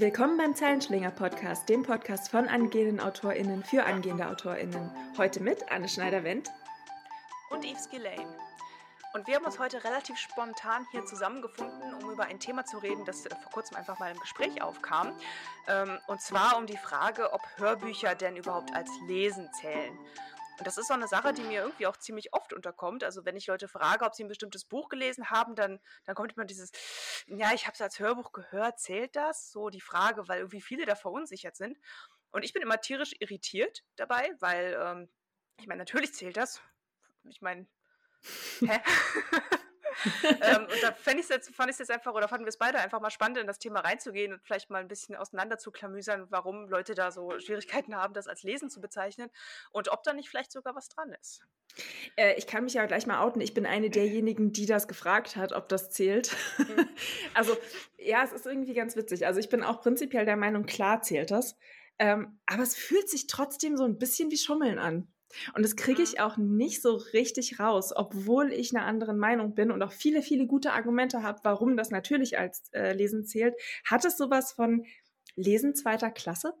Willkommen beim Zeilenschlinger Podcast, dem Podcast von angehenden AutorInnen für angehende AutorInnen. Heute mit Anne Schneider-Wendt und Yves Gillane. Und wir haben uns heute relativ spontan hier zusammengefunden, um über ein Thema zu reden, das vor kurzem einfach mal im Gespräch aufkam. Ähm, und zwar um die Frage, ob Hörbücher denn überhaupt als Lesen zählen. Und das ist so eine Sache, die mir irgendwie auch ziemlich oft unterkommt. Also wenn ich Leute frage, ob sie ein bestimmtes Buch gelesen haben, dann, dann kommt immer dieses, ja, ich habe es als Hörbuch gehört, zählt das? So die Frage, weil irgendwie viele da verunsichert sind. Und ich bin immer tierisch irritiert dabei, weil, ähm, ich meine, natürlich zählt das. Ich meine, hä? ähm, und da fand ich es jetzt, fand jetzt einfach, oder fanden wir es beide einfach mal spannend, in das Thema reinzugehen und vielleicht mal ein bisschen auseinander zu klamüsern, warum Leute da so Schwierigkeiten haben, das als Lesen zu bezeichnen und ob da nicht vielleicht sogar was dran ist. Äh, ich kann mich ja gleich mal outen. Ich bin eine derjenigen, die das gefragt hat, ob das zählt. Mhm. also, ja, es ist irgendwie ganz witzig. Also, ich bin auch prinzipiell der Meinung, klar zählt das. Ähm, aber es fühlt sich trotzdem so ein bisschen wie Schummeln an. Und das kriege ich mhm. auch nicht so richtig raus, obwohl ich einer anderen Meinung bin und auch viele, viele gute Argumente habe, warum das natürlich als äh, Lesen zählt. Hat es sowas von Lesen zweiter Klasse?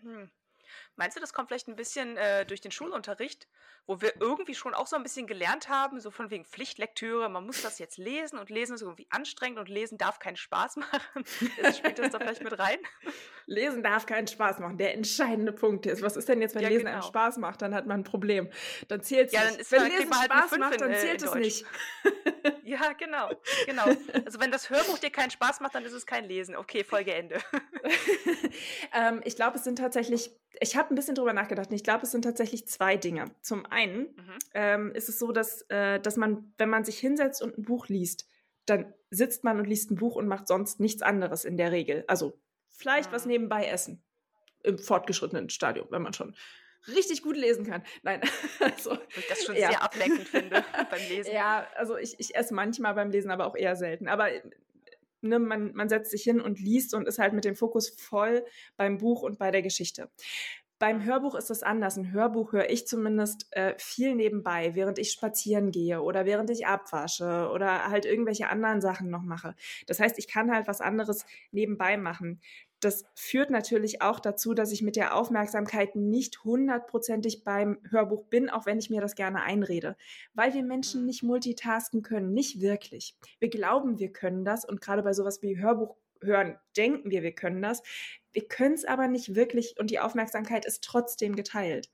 Hm. Meinst du, das kommt vielleicht ein bisschen äh, durch den Schulunterricht, wo wir irgendwie schon auch so ein bisschen gelernt haben, so von wegen Pflichtlektüre, man muss das jetzt lesen und lesen ist irgendwie anstrengend und lesen darf keinen Spaß machen. spielt das da vielleicht mit rein? Lesen darf keinen Spaß machen. Der entscheidende Punkt ist, was ist denn jetzt, wenn ja, Lesen genau. einen Spaß macht? Dann hat man ein Problem. Dann zählt es ja, nicht. Dann ist wenn Lesen halt Spaß macht, dann zählt es nicht. ja, genau, genau. Also wenn das Hörbuch dir keinen Spaß macht, dann ist es kein Lesen. Okay, Folgeende. ähm, ich glaube, es sind tatsächlich ich habe ein bisschen drüber nachgedacht und ich glaube, es sind tatsächlich zwei Dinge. Zum einen mhm. ähm, ist es so, dass, äh, dass man, wenn man sich hinsetzt und ein Buch liest, dann sitzt man und liest ein Buch und macht sonst nichts anderes in der Regel. Also vielleicht mhm. was nebenbei essen. Im fortgeschrittenen Stadium, wenn man schon richtig gut lesen kann. Nein, also. Ich das schon ja. sehr ablenkend finde beim Lesen. Ja, also ich, ich esse manchmal beim Lesen, aber auch eher selten. Aber ne, man, man setzt sich hin und liest und ist halt mit dem Fokus voll beim Buch und bei der Geschichte. Beim Hörbuch ist es anders. Ein Hörbuch höre ich zumindest äh, viel nebenbei, während ich spazieren gehe oder während ich abwasche oder halt irgendwelche anderen Sachen noch mache. Das heißt, ich kann halt was anderes nebenbei machen das führt natürlich auch dazu, dass ich mit der Aufmerksamkeit nicht hundertprozentig beim Hörbuch bin, auch wenn ich mir das gerne einrede. Weil wir Menschen nicht multitasken können, nicht wirklich. Wir glauben, wir können das und gerade bei sowas wie Hörbuch hören, denken wir, wir können das. Wir können es aber nicht wirklich und die Aufmerksamkeit ist trotzdem geteilt.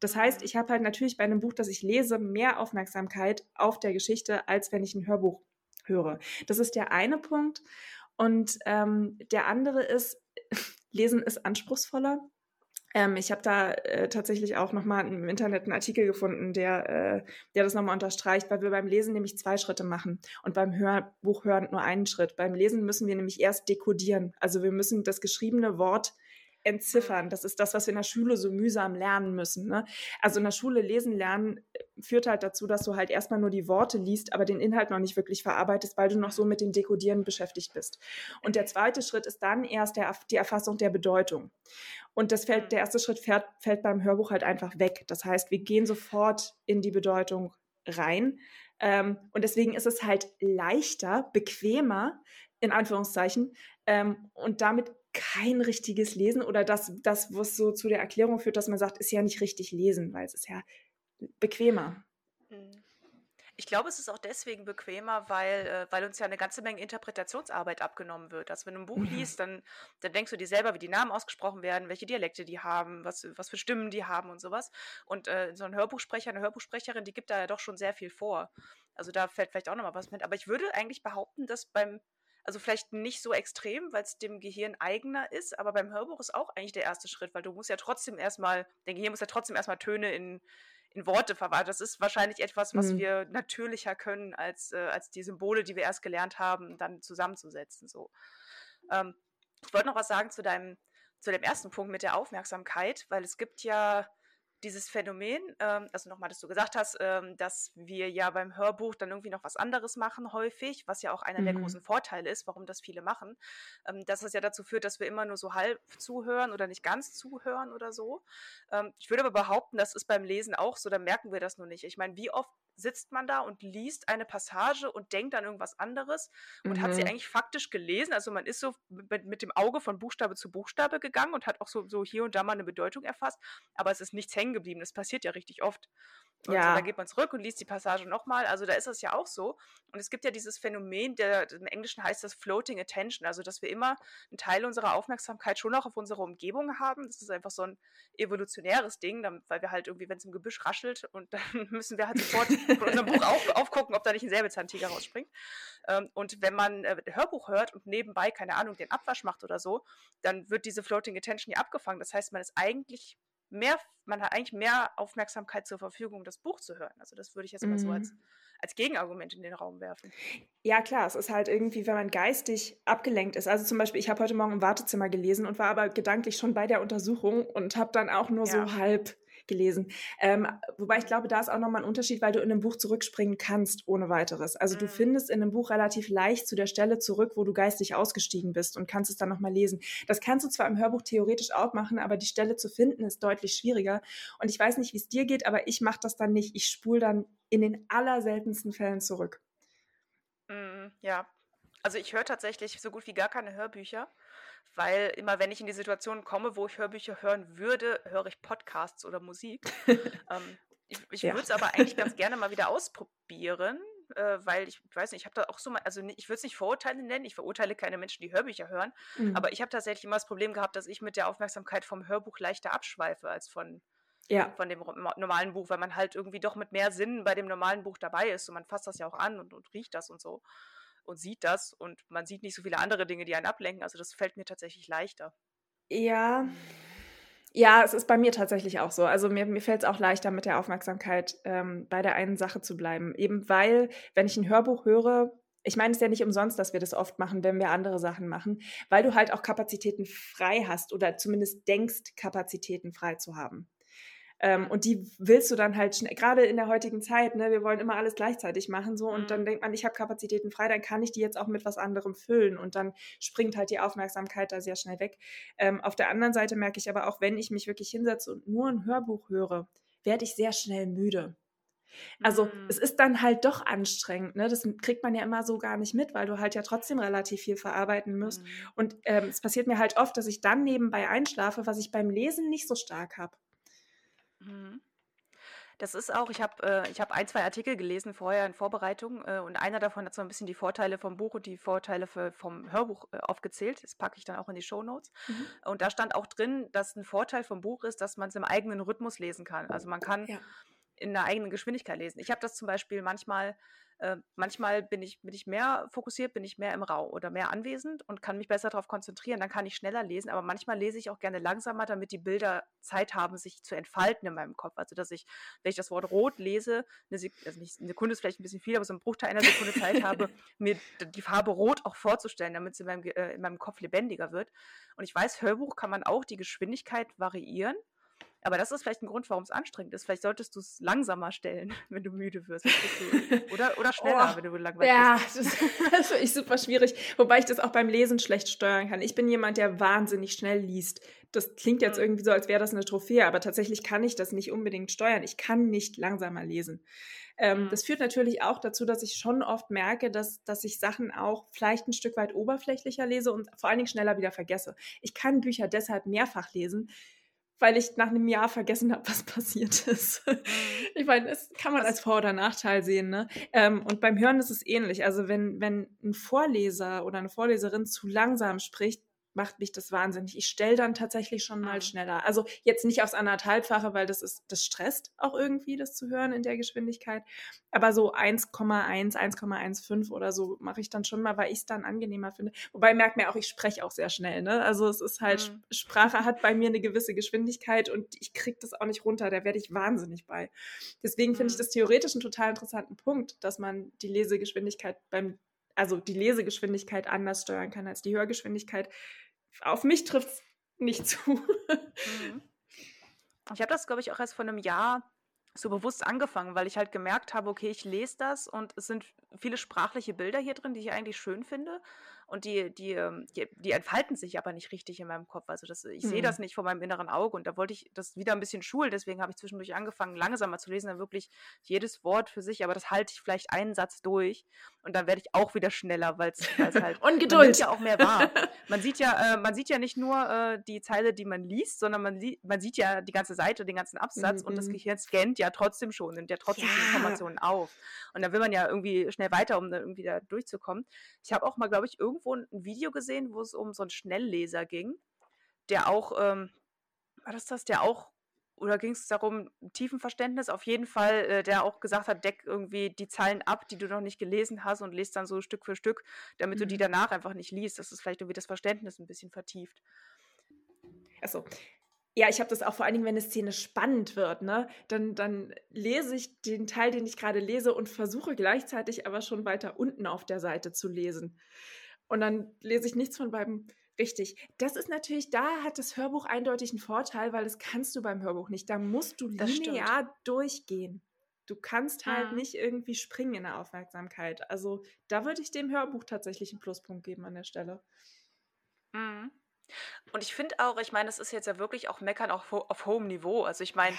Das heißt, ich habe halt natürlich bei einem Buch, das ich lese, mehr Aufmerksamkeit auf der Geschichte, als wenn ich ein Hörbuch höre. Das ist der eine Punkt. Und ähm, der andere ist, Lesen ist anspruchsvoller. Ähm, ich habe da äh, tatsächlich auch nochmal im Internet einen Artikel gefunden, der, äh, der das nochmal unterstreicht, weil wir beim Lesen nämlich zwei Schritte machen und beim Hörbuch hören nur einen Schritt. Beim Lesen müssen wir nämlich erst dekodieren. Also wir müssen das geschriebene Wort entziffern. Das ist das, was wir in der Schule so mühsam lernen müssen. Ne? Also in der Schule lesen lernen äh, führt halt dazu, dass du halt erstmal nur die Worte liest, aber den Inhalt noch nicht wirklich verarbeitest, weil du noch so mit dem Dekodieren beschäftigt bist. Und der zweite Schritt ist dann erst der, die Erfassung der Bedeutung. Und das fällt, der erste Schritt fährt, fällt beim Hörbuch halt einfach weg. Das heißt, wir gehen sofort in die Bedeutung rein. Ähm, und deswegen ist es halt leichter, bequemer, in Anführungszeichen, ähm, und damit kein richtiges Lesen oder das, das, was so zu der Erklärung führt, dass man sagt, ist ja nicht richtig lesen, weil es ist ja bequemer. Mhm. Ich glaube, es ist auch deswegen bequemer, weil, äh, weil uns ja eine ganze Menge Interpretationsarbeit abgenommen wird. Also wenn du ein Buch liest, dann, dann denkst du dir selber, wie die Namen ausgesprochen werden, welche Dialekte die haben, was, was für Stimmen die haben und sowas. Und äh, so ein Hörbuchsprecher, eine Hörbuchsprecherin, die gibt da ja doch schon sehr viel vor. Also da fällt vielleicht auch nochmal was mit. Aber ich würde eigentlich behaupten, dass beim also vielleicht nicht so extrem, weil es dem Gehirn eigener ist, aber beim Hörbuch ist auch eigentlich der erste Schritt, weil du musst ja trotzdem erstmal, dein Gehirn muss ja trotzdem erstmal Töne in, in Worte verwandeln. Das ist wahrscheinlich etwas, was mhm. wir natürlicher können, als, äh, als die Symbole, die wir erst gelernt haben, dann zusammenzusetzen. So. Ähm, ich wollte noch was sagen zu deinem, zu dem ersten Punkt mit der Aufmerksamkeit, weil es gibt ja dieses Phänomen, ähm, also nochmal, dass du gesagt hast, ähm, dass wir ja beim Hörbuch dann irgendwie noch was anderes machen häufig, was ja auch einer mhm. der großen Vorteile ist, warum das viele machen, ähm, dass es ja dazu führt, dass wir immer nur so halb zuhören oder nicht ganz zuhören oder so. Ähm, ich würde aber behaupten, das ist beim Lesen auch so, da merken wir das nur nicht. Ich meine, wie oft sitzt man da und liest eine Passage und denkt an irgendwas anderes und mhm. hat sie mhm. eigentlich faktisch gelesen. Also man ist so mit, mit, dem Auge von Buchstabe zu Buchstabe gegangen und hat auch so, so hier und da mal eine Bedeutung erfasst, aber es ist nichts hängen geblieben. Das passiert ja richtig oft. Und ja. dann geht man zurück und liest die Passage nochmal. Also da ist es ja auch so. Und es gibt ja dieses Phänomen, der, im Englischen heißt das Floating Attention, also dass wir immer einen Teil unserer Aufmerksamkeit schon noch auf unsere Umgebung haben. Das ist einfach so ein evolutionäres Ding, weil wir halt irgendwie, wenn es im Gebüsch raschelt und dann müssen wir halt sofort von unserem Buch auf, aufgucken, ob da nicht ein Säbelzahntiger rausspringt. Ähm, und wenn man äh, Hörbuch hört und nebenbei, keine Ahnung, den Abwasch macht oder so, dann wird diese Floating Attention ja abgefangen. Das heißt, man ist eigentlich mehr, man hat eigentlich mehr Aufmerksamkeit zur Verfügung, um das Buch zu hören. Also das würde ich jetzt mal so als, mhm. als Gegenargument in den Raum werfen. Ja, klar, es ist halt irgendwie, wenn man geistig abgelenkt ist. Also zum Beispiel, ich habe heute Morgen im Wartezimmer gelesen und war aber gedanklich schon bei der Untersuchung und habe dann auch nur ja. so halb gelesen. Ähm, wobei ich glaube, da ist auch nochmal ein Unterschied, weil du in einem Buch zurückspringen kannst ohne weiteres. Also du mhm. findest in einem Buch relativ leicht zu der Stelle zurück, wo du geistig ausgestiegen bist und kannst es dann nochmal lesen. Das kannst du zwar im Hörbuch theoretisch auch machen, aber die Stelle zu finden ist deutlich schwieriger. Und ich weiß nicht, wie es dir geht, aber ich mache das dann nicht. Ich spule dann in den allerseltensten Fällen zurück. Mm, ja, also ich höre tatsächlich so gut wie gar keine Hörbücher weil immer wenn ich in die Situation komme, wo ich Hörbücher hören würde, höre ich Podcasts oder Musik. ähm, ich, ich ja. würde es aber eigentlich ganz gerne mal wieder ausprobieren, äh, weil ich weiß nicht, ich habe da auch so mal, also ich würde es nicht Vorurteile nennen, ich verurteile keine Menschen, die Hörbücher hören, mhm. aber ich habe tatsächlich immer das Problem gehabt, dass ich mit der Aufmerksamkeit vom Hörbuch leichter abschweife als von, ja. von dem normalen Buch, weil man halt irgendwie doch mit mehr Sinn bei dem normalen Buch dabei ist und man fasst das ja auch an und, und riecht das und so und sieht das und man sieht nicht so viele andere Dinge, die einen ablenken. Also das fällt mir tatsächlich leichter. Ja. Ja, es ist bei mir tatsächlich auch so. Also mir, mir fällt es auch leichter, mit der Aufmerksamkeit ähm, bei der einen Sache zu bleiben. Eben weil, wenn ich ein Hörbuch höre, ich meine, es ist ja nicht umsonst, dass wir das oft machen, wenn wir andere Sachen machen, weil du halt auch Kapazitäten frei hast oder zumindest denkst, Kapazitäten frei zu haben. Ähm, und die willst du dann halt schnell, gerade in der heutigen Zeit, ne, wir wollen immer alles gleichzeitig machen so und mhm. dann denkt man, ich habe Kapazitäten frei, dann kann ich die jetzt auch mit was anderem füllen und dann springt halt die Aufmerksamkeit da sehr schnell weg. Ähm, auf der anderen Seite merke ich aber auch, wenn ich mich wirklich hinsetze und nur ein Hörbuch höre, werde ich sehr schnell müde. Also mhm. es ist dann halt doch anstrengend, ne? Das kriegt man ja immer so gar nicht mit, weil du halt ja trotzdem relativ viel verarbeiten musst. Mhm. Und ähm, es passiert mir halt oft, dass ich dann nebenbei einschlafe, was ich beim Lesen nicht so stark habe. Mhm. Das ist auch, ich habe äh, hab ein, zwei Artikel gelesen vorher in Vorbereitung äh, und einer davon hat so ein bisschen die Vorteile vom Buch und die Vorteile für, vom Hörbuch äh, aufgezählt. Das packe ich dann auch in die Show Notes. Mhm. Und da stand auch drin, dass ein Vorteil vom Buch ist, dass man es im eigenen Rhythmus lesen kann. Also man kann ja. in der eigenen Geschwindigkeit lesen. Ich habe das zum Beispiel manchmal äh, manchmal bin ich, bin ich mehr fokussiert, bin ich mehr im Raum oder mehr anwesend und kann mich besser darauf konzentrieren. Dann kann ich schneller lesen, aber manchmal lese ich auch gerne langsamer, damit die Bilder Zeit haben, sich zu entfalten in meinem Kopf. Also, dass ich, wenn ich das Wort rot lese, eine, Sek also nicht, eine Sekunde ist vielleicht ein bisschen viel, aber so ein Bruchteil einer Sekunde Zeit habe, mir die Farbe rot auch vorzustellen, damit sie in meinem, äh, in meinem Kopf lebendiger wird. Und ich weiß, Hörbuch kann man auch die Geschwindigkeit variieren. Aber das ist vielleicht ein Grund, warum es anstrengend ist. Vielleicht solltest du es langsamer stellen, wenn du müde wirst. Oder, oder schneller, oh, wenn du langweilig ja, bist. Ja, das, das finde ich super schwierig. Wobei ich das auch beim Lesen schlecht steuern kann. Ich bin jemand, der wahnsinnig schnell liest. Das klingt jetzt mhm. irgendwie so, als wäre das eine Trophäe, aber tatsächlich kann ich das nicht unbedingt steuern. Ich kann nicht langsamer lesen. Ähm, mhm. Das führt natürlich auch dazu, dass ich schon oft merke, dass, dass ich Sachen auch vielleicht ein Stück weit oberflächlicher lese und vor allen Dingen schneller wieder vergesse. Ich kann Bücher deshalb mehrfach lesen, weil ich nach einem Jahr vergessen habe, was passiert ist. Mhm. Ich meine, das kann man als Vor- oder Nachteil sehen. Ne? Ähm, und beim Hören ist es ähnlich. Also wenn, wenn ein Vorleser oder eine Vorleserin zu langsam spricht, macht mich das wahnsinnig. Ich stelle dann tatsächlich schon mal mhm. schneller. Also jetzt nicht aufs anderthalbfache, weil das ist, das stresst auch irgendwie, das zu hören in der Geschwindigkeit. Aber so 1,1, 1,15 oder so mache ich dann schon mal, weil ich es dann angenehmer finde. Wobei merkt mir auch, ich spreche auch sehr schnell. Ne? Also es ist halt, mhm. Sprache hat bei mir eine gewisse Geschwindigkeit und ich kriege das auch nicht runter. Da werde ich wahnsinnig bei. Deswegen finde ich mhm. das theoretisch einen total interessanten Punkt, dass man die Lesegeschwindigkeit beim also die Lesegeschwindigkeit anders steuern kann als die Hörgeschwindigkeit. Auf mich trifft es nicht zu. Mhm. Ich habe das, glaube ich, auch erst vor einem Jahr so bewusst angefangen, weil ich halt gemerkt habe, okay, ich lese das und es sind viele sprachliche Bilder hier drin, die ich eigentlich schön finde. Und die, die, ähm, die, die entfalten sich aber nicht richtig in meinem Kopf. Also das, ich mhm. sehe das nicht vor meinem inneren Auge. Und da wollte ich das wieder ein bisschen schulen. Deswegen habe ich zwischendurch angefangen, langsamer zu lesen, dann wirklich jedes Wort für sich. Aber das halte ich vielleicht einen Satz durch. Und dann werde ich auch wieder schneller, weil es halt. Und Geduld. Man ja auch mehr wahr. Man sieht ja, äh, man sieht ja nicht nur äh, die Zeile, die man liest, sondern man, man sieht ja die ganze Seite, den ganzen Absatz. Mhm. Und das mhm. Gehirn scannt ja trotzdem schon, nimmt ja trotzdem ja. die Informationen auf. Und dann will man ja irgendwie schnell weiter, um da irgendwie da durchzukommen. Ich habe auch mal, glaube ich, irgendwo ein Video gesehen, wo es um so einen Schnellleser ging, der auch, ähm, war das das, der auch, oder ging es darum, tiefen Verständnis, auf jeden Fall, äh, der auch gesagt hat, deck irgendwie die Zeilen ab, die du noch nicht gelesen hast und lest dann so Stück für Stück, damit mhm. du die mhm. danach einfach nicht liest, dass es vielleicht irgendwie das Verständnis ein bisschen vertieft. Achso, ja, ich habe das auch vor allen Dingen, wenn eine Szene spannend wird, ne? Dann, dann lese ich den Teil, den ich gerade lese und versuche gleichzeitig aber schon weiter unten auf der Seite zu lesen. Und dann lese ich nichts von beiden richtig. Das ist natürlich, da hat das Hörbuch eindeutig einen Vorteil, weil das kannst du beim Hörbuch nicht. Da musst du linear durchgehen. Du kannst halt mhm. nicht irgendwie springen in der Aufmerksamkeit. Also da würde ich dem Hörbuch tatsächlich einen Pluspunkt geben an der Stelle. Mhm. Und ich finde auch, ich meine, das ist jetzt ja wirklich auch Meckern auf, auf hohem Niveau. Also ich meine,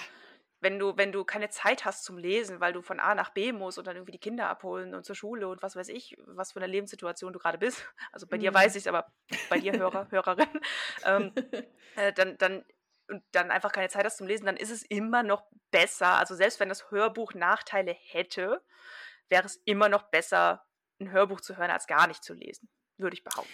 wenn du, wenn du keine Zeit hast zum Lesen, weil du von A nach B musst und dann irgendwie die Kinder abholen und zur Schule und was weiß ich, was für eine Lebenssituation du gerade bist. Also bei mhm. dir weiß ich es, aber bei dir Hörer, Hörerin, ähm, äh, dann, dann und dann einfach keine Zeit hast zum Lesen, dann ist es immer noch besser. Also selbst wenn das Hörbuch Nachteile hätte, wäre es immer noch besser, ein Hörbuch zu hören, als gar nicht zu lesen, würde ich behaupten.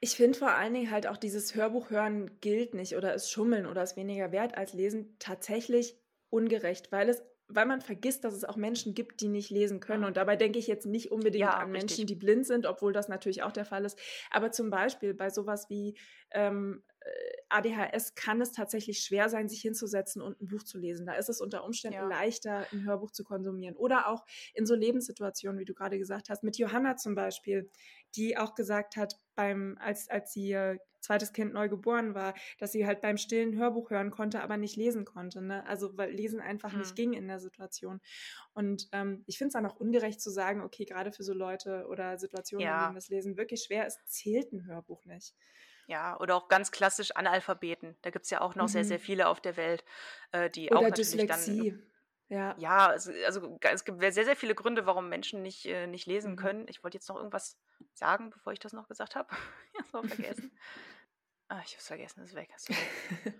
Ich finde vor allen Dingen halt auch dieses Hörbuch hören gilt nicht oder ist Schummeln oder ist weniger wert als Lesen tatsächlich ungerecht, weil es weil man vergisst, dass es auch Menschen gibt, die nicht lesen können. Und dabei denke ich jetzt nicht unbedingt ja, an richtig. Menschen, die blind sind, obwohl das natürlich auch der Fall ist. Aber zum Beispiel bei sowas wie ähm, äh, ADHS kann es tatsächlich schwer sein, sich hinzusetzen und ein Buch zu lesen. Da ist es unter Umständen ja. leichter, ein Hörbuch zu konsumieren. Oder auch in so Lebenssituationen, wie du gerade gesagt hast, mit Johanna zum Beispiel, die auch gesagt hat, beim, als, als sie ihr zweites Kind neu geboren war, dass sie halt beim stillen Hörbuch hören konnte, aber nicht lesen konnte. Ne? Also weil Lesen einfach hm. nicht ging in der Situation. Und ähm, ich finde es dann auch ungerecht zu sagen, okay, gerade für so Leute oder Situationen, ja. in denen das Lesen wirklich schwer ist, zählt ein Hörbuch nicht. Ja, oder auch ganz klassisch Analphabeten. Da gibt es ja auch noch mhm. sehr, sehr viele auf der Welt, äh, die oder auch natürlich Dyslexie. dann. Ja, ja also, also, es gibt sehr, sehr viele Gründe, warum Menschen nicht, äh, nicht lesen mhm. können. Ich wollte jetzt noch irgendwas sagen, bevor ich das noch gesagt habe. ich habe es vergessen. ah, ich habe es vergessen, ist weg.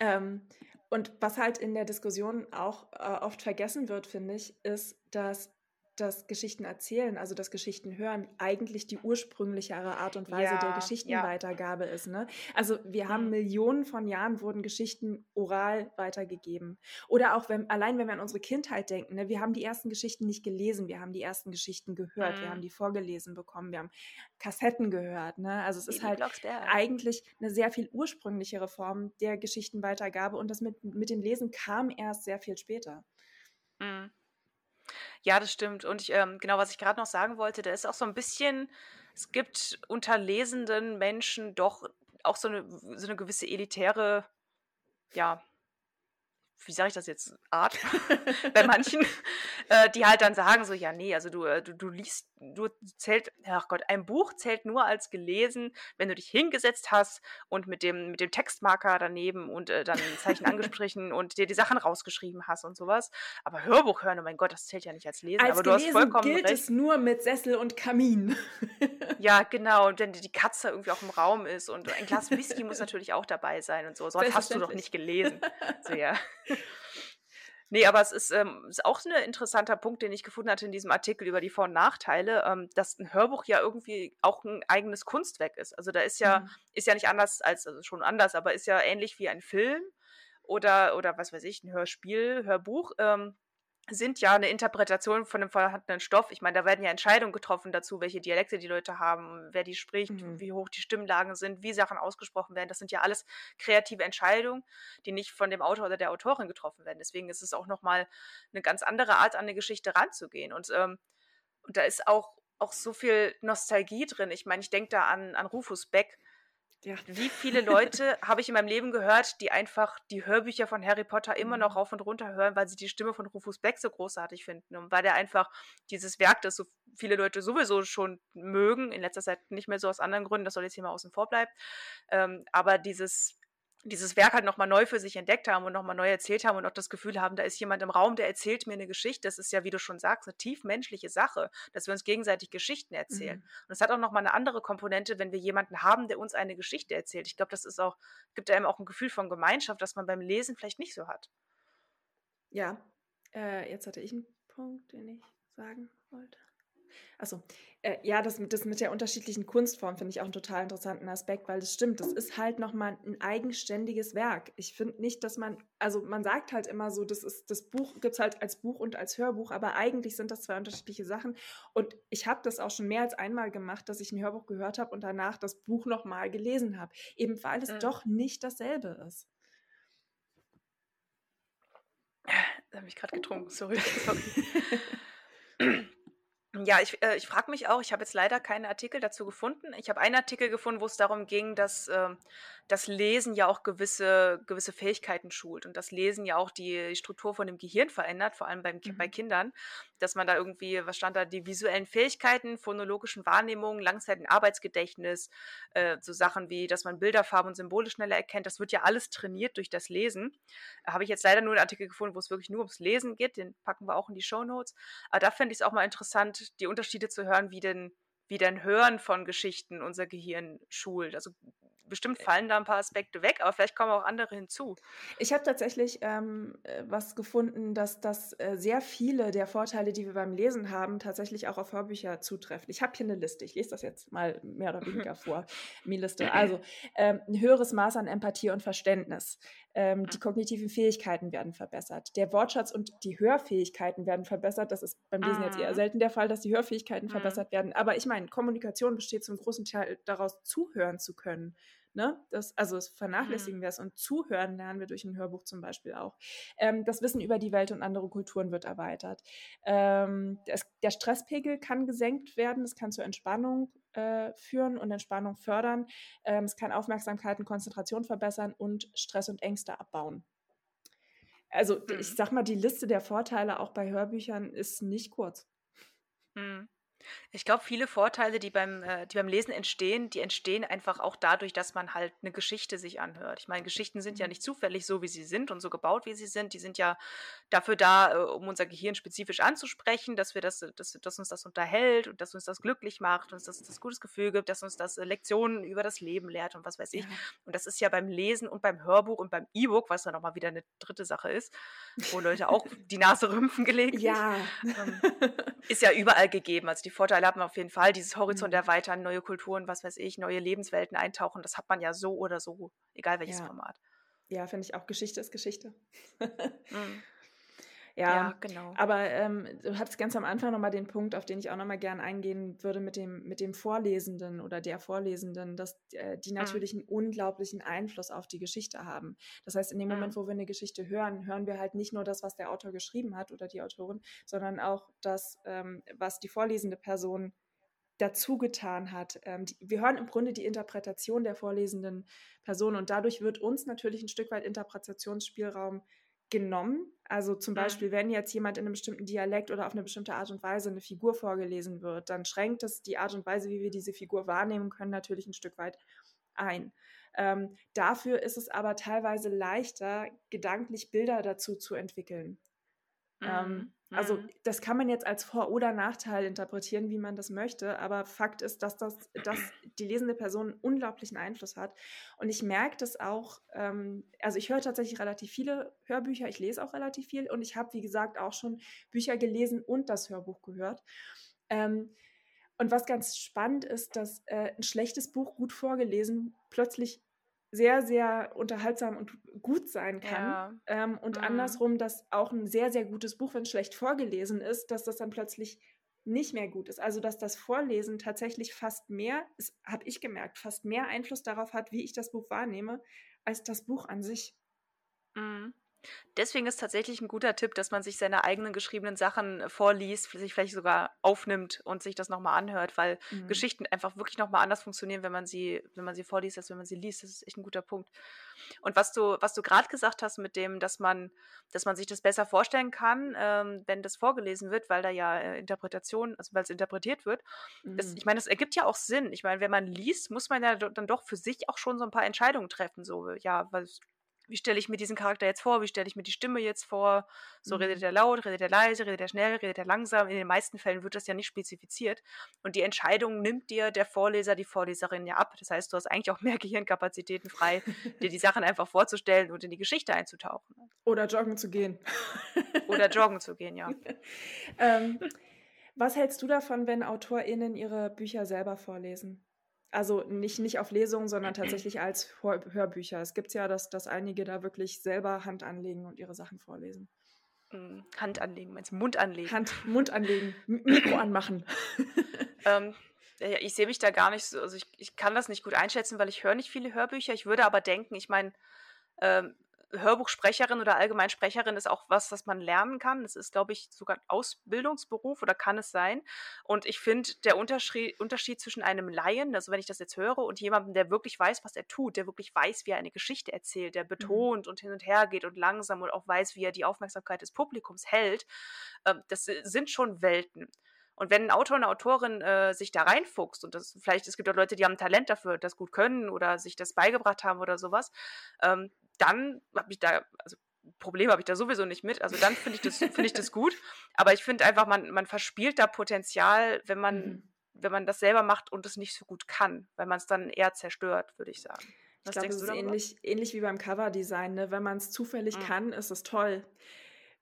ähm, und was halt in der Diskussion auch äh, oft vergessen wird, finde ich, ist, dass dass Geschichten erzählen, also das Geschichten hören, eigentlich die ursprünglichere Art und Weise ja, der Geschichtenweitergabe ja. ist. Ne? Also wir haben mhm. Millionen von Jahren wurden Geschichten oral weitergegeben. Oder auch wenn, allein wenn wir an unsere Kindheit denken, ne? wir haben die ersten Geschichten nicht gelesen, wir haben die ersten Geschichten gehört, mhm. wir haben mhm. die vorgelesen bekommen, wir haben Kassetten gehört. Ne? Also es ist halt eigentlich eine sehr viel ursprünglichere Form der Geschichtenweitergabe und das mit, mit dem Lesen kam erst sehr viel später. Mhm. Ja, das stimmt. Und ich, ähm, genau, was ich gerade noch sagen wollte, da ist auch so ein bisschen, es gibt unter lesenden Menschen doch auch so eine, so eine gewisse elitäre, ja, wie sage ich das jetzt, Art bei manchen, äh, die halt dann sagen so, ja, nee, also du, äh, du, du liest, du zählt, ach Gott, ein Buch zählt nur als gelesen, wenn du dich hingesetzt hast und mit dem, mit dem Textmarker daneben und äh, dann ein Zeichen angesprochen und dir die Sachen rausgeschrieben hast und sowas. Aber Hörbuch hören, oh mein Gott, das zählt ja nicht als Lesen. Als aber du hast vollkommen gilt recht. es nur mit Sessel und Kamin. ja, genau. Und wenn die Katze irgendwie auch im Raum ist und ein Glas Whisky muss natürlich auch dabei sein und so. Sonst hast du doch nicht gelesen. So, ja. Nee, aber es ist, ähm, ist auch ein interessanter Punkt, den ich gefunden hatte in diesem Artikel über die Vor- und Nachteile, ähm, dass ein Hörbuch ja irgendwie auch ein eigenes Kunstwerk ist. Also da ist ja, mhm. ist ja nicht anders als, also schon anders, aber ist ja ähnlich wie ein Film oder, oder was weiß ich, ein Hörspiel, Hörbuch. Ähm, sind ja eine Interpretation von einem vorhandenen Stoff. Ich meine, da werden ja Entscheidungen getroffen dazu, welche Dialekte die Leute haben, wer die spricht, mhm. wie hoch die Stimmlagen sind, wie Sachen ausgesprochen werden. Das sind ja alles kreative Entscheidungen, die nicht von dem Autor oder der Autorin getroffen werden. Deswegen ist es auch nochmal eine ganz andere Art, an eine Geschichte ranzugehen. Und, ähm, und da ist auch, auch so viel Nostalgie drin. Ich meine, ich denke da an, an Rufus Beck, ja. Wie viele Leute habe ich in meinem Leben gehört, die einfach die Hörbücher von Harry Potter immer noch mhm. rauf und runter hören, weil sie die Stimme von Rufus Beck so großartig finden und weil der einfach dieses Werk, das so viele Leute sowieso schon mögen, in letzter Zeit nicht mehr so aus anderen Gründen, das soll jetzt hier mal außen vor bleiben. Ähm, aber dieses dieses Werk halt nochmal neu für sich entdeckt haben und nochmal neu erzählt haben und auch das Gefühl haben, da ist jemand im Raum, der erzählt mir eine Geschichte. Das ist ja, wie du schon sagst, eine tief menschliche Sache, dass wir uns gegenseitig Geschichten erzählen. Mhm. Und es hat auch nochmal eine andere Komponente, wenn wir jemanden haben, der uns eine Geschichte erzählt. Ich glaube, das ist auch, gibt einem auch ein Gefühl von Gemeinschaft, das man beim Lesen vielleicht nicht so hat. Ja, äh, jetzt hatte ich einen Punkt, den ich sagen wollte. Achso, äh, ja, das, das mit der unterschiedlichen Kunstform finde ich auch einen total interessanten Aspekt, weil das stimmt, das ist halt nochmal ein eigenständiges Werk. Ich finde nicht, dass man, also man sagt halt immer so, das ist das Buch, gibt es halt als Buch und als Hörbuch, aber eigentlich sind das zwei unterschiedliche Sachen. Und ich habe das auch schon mehr als einmal gemacht, dass ich ein Hörbuch gehört habe und danach das Buch nochmal gelesen habe. Eben weil es mhm. doch nicht dasselbe ist. Da habe ich gerade getrunken, sorry. sorry. Ja, ich, äh, ich frage mich auch, ich habe jetzt leider keine Artikel dazu gefunden. Ich habe einen Artikel gefunden, wo es darum ging, dass äh, das Lesen ja auch gewisse, gewisse Fähigkeiten schult und das Lesen ja auch die Struktur von dem Gehirn verändert, vor allem beim, mhm. bei Kindern, dass man da irgendwie, was stand da, die visuellen Fähigkeiten, phonologischen Wahrnehmungen, Langzeiten-Arbeitsgedächtnis, äh, so Sachen wie, dass man Bilder, Farben und Symbole schneller erkennt, das wird ja alles trainiert durch das Lesen. Da habe ich jetzt leider nur einen Artikel gefunden, wo es wirklich nur ums Lesen geht, den packen wir auch in die Show Notes. Aber da fände ich es auch mal interessant, die Unterschiede zu hören, wie denn wie denn Hören von Geschichten unser Gehirn schult. Also bestimmt fallen da ein paar Aspekte weg, aber vielleicht kommen auch andere hinzu. Ich habe tatsächlich ähm, äh, was gefunden, dass das äh, sehr viele der Vorteile, die wir beim Lesen haben, tatsächlich auch auf Hörbücher zutreffen. Ich habe hier eine Liste, ich lese das jetzt mal mehr oder weniger vor, die Liste. Also ähm, ein höheres Maß an Empathie und Verständnis. Ähm, die kognitiven Fähigkeiten werden verbessert. Der Wortschatz und die Hörfähigkeiten werden verbessert. Das ist beim Lesen jetzt eher mhm. selten der Fall, dass die Hörfähigkeiten mhm. verbessert werden. Aber ich meine, Kommunikation besteht zum großen Teil daraus, zuhören zu können. Ne? Das, also das vernachlässigen mhm. wir es und zuhören lernen wir durch ein Hörbuch zum Beispiel auch. Ähm, das Wissen über die Welt und andere Kulturen wird erweitert. Ähm, das, der Stresspegel kann gesenkt werden, es kann zur Entspannung äh, führen und Entspannung fördern. Ähm, es kann Aufmerksamkeit und Konzentration verbessern und Stress und Ängste abbauen. Also mhm. ich sag mal, die Liste der Vorteile auch bei Hörbüchern ist nicht kurz. Mhm. Ich glaube, viele Vorteile, die beim, äh, die beim Lesen entstehen, die entstehen einfach auch dadurch, dass man halt eine Geschichte sich anhört. Ich meine, Geschichten sind ja mhm. nicht zufällig so, wie sie sind und so gebaut, wie sie sind. Die sind ja dafür da, äh, um unser Gehirn spezifisch anzusprechen, dass wir das, dass, dass uns das unterhält und dass uns das glücklich macht und dass uns das gutes Gefühl gibt, dass uns das äh, Lektionen über das Leben lehrt und was weiß ich. Ja. Und das ist ja beim Lesen und beim Hörbuch und beim E-Book, was dann nochmal wieder eine dritte Sache ist, wo Leute auch die Nase rümpfen gelegt. Ja. Ähm, ist ja überall gegeben. Also die die Vorteile hat man auf jeden Fall. Dieses Horizont mhm. erweitern, neue Kulturen, was weiß ich, neue Lebenswelten eintauchen, das hat man ja so oder so, egal welches ja. Format. Ja, finde ich auch. Geschichte ist Geschichte. mhm. Ja, ja, genau. Aber ähm, du hattest ganz am Anfang nochmal den Punkt, auf den ich auch nochmal gern eingehen würde mit dem, mit dem Vorlesenden oder der Vorlesenden, dass äh, die mhm. natürlich mhm. einen unglaublichen Einfluss auf die Geschichte haben. Das heißt, in dem mhm. Moment, wo wir eine Geschichte hören, hören wir halt nicht nur das, was der Autor geschrieben hat oder die Autorin, sondern auch das, ähm, was die vorlesende Person dazu getan hat. Ähm, die, wir hören im Grunde die Interpretation der vorlesenden Person und dadurch wird uns natürlich ein Stück weit Interpretationsspielraum genommen. Also zum mhm. Beispiel, wenn jetzt jemand in einem bestimmten Dialekt oder auf eine bestimmte Art und Weise eine Figur vorgelesen wird, dann schränkt es die Art und Weise, wie wir diese Figur wahrnehmen können, natürlich ein Stück weit ein. Ähm, dafür ist es aber teilweise leichter, gedanklich Bilder dazu zu entwickeln. Ähm, mhm. also mhm. das kann man jetzt als Vor- oder Nachteil interpretieren, wie man das möchte, aber Fakt ist, dass, das, dass die lesende Person einen unglaublichen Einfluss hat. Und ich merke das auch, ähm, also ich höre tatsächlich relativ viele Hörbücher, ich lese auch relativ viel und ich habe, wie gesagt, auch schon Bücher gelesen und das Hörbuch gehört. Ähm, und was ganz spannend ist, dass äh, ein schlechtes Buch gut vorgelesen plötzlich sehr, sehr unterhaltsam und gut sein kann. Ja. Ähm, und mhm. andersrum, dass auch ein sehr, sehr gutes Buch, wenn es schlecht vorgelesen ist, dass das dann plötzlich nicht mehr gut ist. Also dass das Vorlesen tatsächlich fast mehr, habe ich gemerkt, fast mehr Einfluss darauf hat, wie ich das Buch wahrnehme, als das Buch an sich. Mhm. Deswegen ist tatsächlich ein guter Tipp, dass man sich seine eigenen geschriebenen Sachen äh, vorliest, sich vielleicht sogar aufnimmt und sich das nochmal anhört, weil mhm. Geschichten einfach wirklich nochmal anders funktionieren, wenn man sie, wenn man sie vorliest, als wenn man sie liest. Das ist echt ein guter Punkt. Und was du, was du gerade gesagt hast mit dem, dass man, dass man sich das besser vorstellen kann, ähm, wenn das vorgelesen wird, weil da ja äh, Interpretation, also weil es interpretiert wird. Mhm. Das, ich meine, das ergibt ja auch Sinn. Ich meine, wenn man liest, muss man ja dann doch für sich auch schon so ein paar Entscheidungen treffen. So, ja, weil wie stelle ich mir diesen Charakter jetzt vor, wie stelle ich mir die Stimme jetzt vor, so mhm. redet er laut, redet er leise, redet er schnell, redet er langsam. In den meisten Fällen wird das ja nicht spezifiziert. Und die Entscheidung nimmt dir der Vorleser, die Vorleserin ja ab. Das heißt, du hast eigentlich auch mehr Gehirnkapazitäten frei, dir die Sachen einfach vorzustellen und in die Geschichte einzutauchen. Oder joggen zu gehen. Oder joggen zu gehen, ja. ähm, was hältst du davon, wenn AutorInnen ihre Bücher selber vorlesen? Also nicht, nicht auf Lesungen, sondern tatsächlich als Hörbücher. Es gibt ja, dass, dass einige da wirklich selber Hand anlegen und ihre Sachen vorlesen. Hm, Hand anlegen, meinst du Mund anlegen? Hand, Mund anlegen, Mikro anmachen. ähm, ich sehe mich da gar nicht so, also ich, ich kann das nicht gut einschätzen, weil ich höre nicht viele Hörbücher. Ich würde aber denken, ich meine, ähm, Hörbuchsprecherin oder Allgemeinsprecherin ist auch was, was man lernen kann. Das ist, glaube ich, sogar ein Ausbildungsberuf oder kann es sein. Und ich finde, der Unterschied, Unterschied zwischen einem Laien, also wenn ich das jetzt höre, und jemandem, der wirklich weiß, was er tut, der wirklich weiß, wie er eine Geschichte erzählt, der mhm. betont mhm. und hin und her geht und langsam und auch weiß, wie er die Aufmerksamkeit des Publikums hält, äh, das sind schon Welten. Und wenn ein Autor, eine Autorin äh, sich da reinfuchst und das vielleicht, es gibt auch Leute, die haben Talent dafür, das gut können oder sich das beigebracht haben oder sowas, ähm, dann habe ich da, also Probleme habe ich da sowieso nicht mit. Also dann finde ich das, finde ich das gut. Aber ich finde einfach, man, man verspielt da Potenzial, wenn man, mhm. wenn man das selber macht und es nicht so gut kann, weil man es dann eher zerstört, würde ich sagen. Was ich glaube, es ist ähnlich, ähnlich wie beim Coverdesign. Ne? Wenn man es zufällig mhm. kann, ist es toll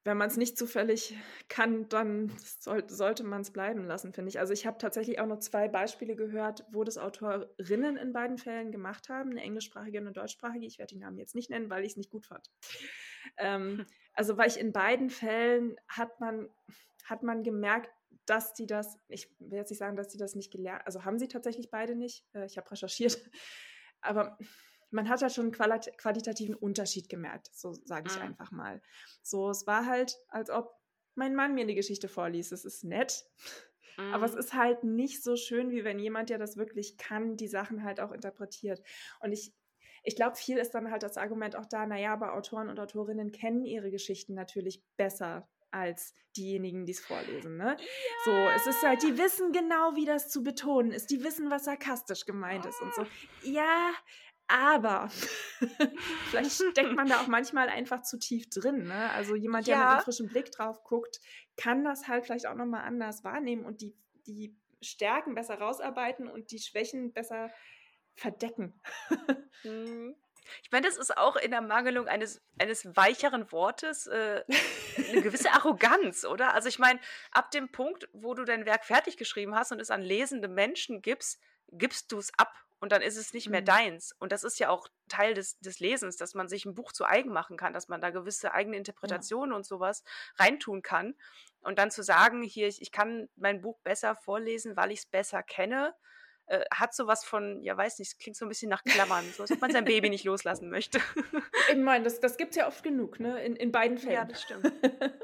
wenn man es nicht zufällig kann, dann soll, sollte man es bleiben lassen, finde ich. Also ich habe tatsächlich auch noch zwei Beispiele gehört, wo das Autorinnen in beiden Fällen gemacht haben, eine englischsprachige und eine deutschsprachige. Ich werde die Namen jetzt nicht nennen, weil ich es nicht gut fand. Ähm, also weil ich in beiden Fällen hat man, hat man gemerkt, dass die das, ich will jetzt nicht sagen, dass die das nicht gelernt, also haben sie tatsächlich beide nicht. Äh, ich habe recherchiert, aber man hat halt schon einen qualitativen Unterschied gemerkt, so sage ich mhm. einfach mal. So, es war halt, als ob mein Mann mir eine Geschichte vorliest. Es ist nett, mhm. aber es mhm. ist halt nicht so schön, wie wenn jemand, der das wirklich kann, die Sachen halt auch interpretiert. Und ich, ich glaube, viel ist dann halt das Argument auch da, naja, aber Autoren und Autorinnen kennen ihre Geschichten natürlich besser als diejenigen, die es vorlesen. Ne? Ja. So, es ist halt, die wissen genau, wie das zu betonen ist. Die wissen, was sarkastisch gemeint oh. ist und so. Ah. Ja, aber vielleicht steckt man da auch manchmal einfach zu tief drin. Ne? Also jemand, der ja. mit einem frischen Blick drauf guckt, kann das halt vielleicht auch nochmal anders wahrnehmen und die, die Stärken besser rausarbeiten und die Schwächen besser verdecken. Mhm. Ich meine, das ist auch in der Mangelung eines, eines weicheren Wortes äh, eine gewisse Arroganz, oder? Also ich meine, ab dem Punkt, wo du dein Werk fertig geschrieben hast und es an lesende Menschen gibst, gibst du es ab und dann ist es nicht mehr mhm. deins. Und das ist ja auch Teil des, des Lesens, dass man sich ein Buch zu eigen machen kann, dass man da gewisse eigene Interpretationen ja. und sowas reintun kann. Und dann zu sagen, hier, ich, ich kann mein Buch besser vorlesen, weil ich es besser kenne, äh, hat sowas von, ja, weiß nicht, klingt so ein bisschen nach Klammern, so als ob man sein Baby nicht loslassen möchte. Ich meine, das, das gibt es ja oft genug, ne? In, in beiden Fällen. Ja, das stimmt.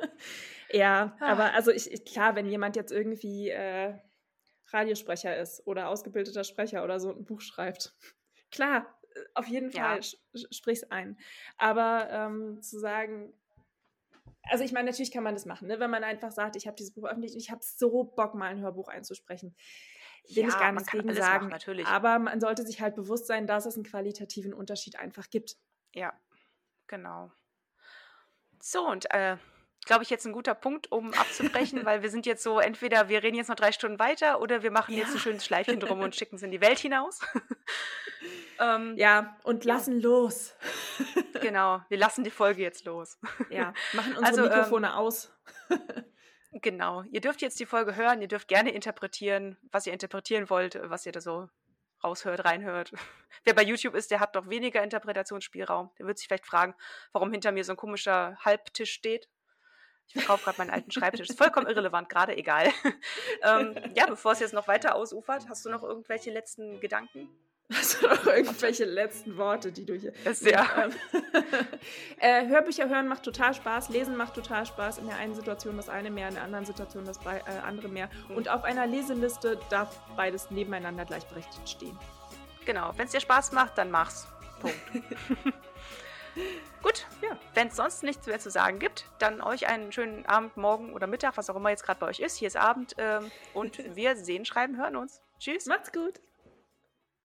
ja, ah. aber also ich, ich, klar, wenn jemand jetzt irgendwie. Äh, Radiosprecher ist oder ausgebildeter Sprecher oder so ein Buch schreibt. Klar, äh, auf jeden Fall ja. sprich's ein. Aber ähm, zu sagen, also ich meine, natürlich kann man das machen, ne? wenn man einfach sagt, ich habe dieses Buch veröffentlicht und ich habe so Bock, mal ein Hörbuch einzusprechen. Will ja, ich gar nichts gegen sagen. Machen, aber man sollte sich halt bewusst sein, dass es einen qualitativen Unterschied einfach gibt. Ja, genau. So, und äh, glaube ich, jetzt ein guter Punkt, um abzubrechen, weil wir sind jetzt so, entweder wir reden jetzt noch drei Stunden weiter oder wir machen ja. jetzt ein schönes Schleifchen drum und schicken es in die Welt hinaus. ähm, ja, und lassen ja. los. genau, wir lassen die Folge jetzt los. ja, machen unsere also, Mikrofone ähm, aus. genau, ihr dürft jetzt die Folge hören, ihr dürft gerne interpretieren, was ihr interpretieren wollt, was ihr da so raushört, reinhört. Wer bei YouTube ist, der hat doch weniger Interpretationsspielraum. Der wird sich vielleicht fragen, warum hinter mir so ein komischer Halbtisch steht. Ich verkaufe gerade meinen alten Schreibtisch. Ist vollkommen irrelevant, gerade egal. ähm, ja, bevor es jetzt noch weiter ausufert, hast du noch irgendwelche letzten Gedanken? Hast du noch irgendwelche letzten Worte, die du hier. Ja. Ähm, äh, Hörbücher hören macht total Spaß, lesen macht total Spaß. In der einen Situation das eine mehr, in der anderen Situation das äh, andere mehr. Und auf einer Leseliste darf beides nebeneinander gleichberechtigt stehen. Genau, wenn es dir Spaß macht, dann mach's. Punkt. Gut, ja. Wenn es sonst nichts mehr zu sagen gibt, dann euch einen schönen Abend, Morgen oder Mittag, was auch immer jetzt gerade bei euch ist. Hier ist Abend ähm, und wir sehen, schreiben, hören uns. Tschüss. Macht's gut.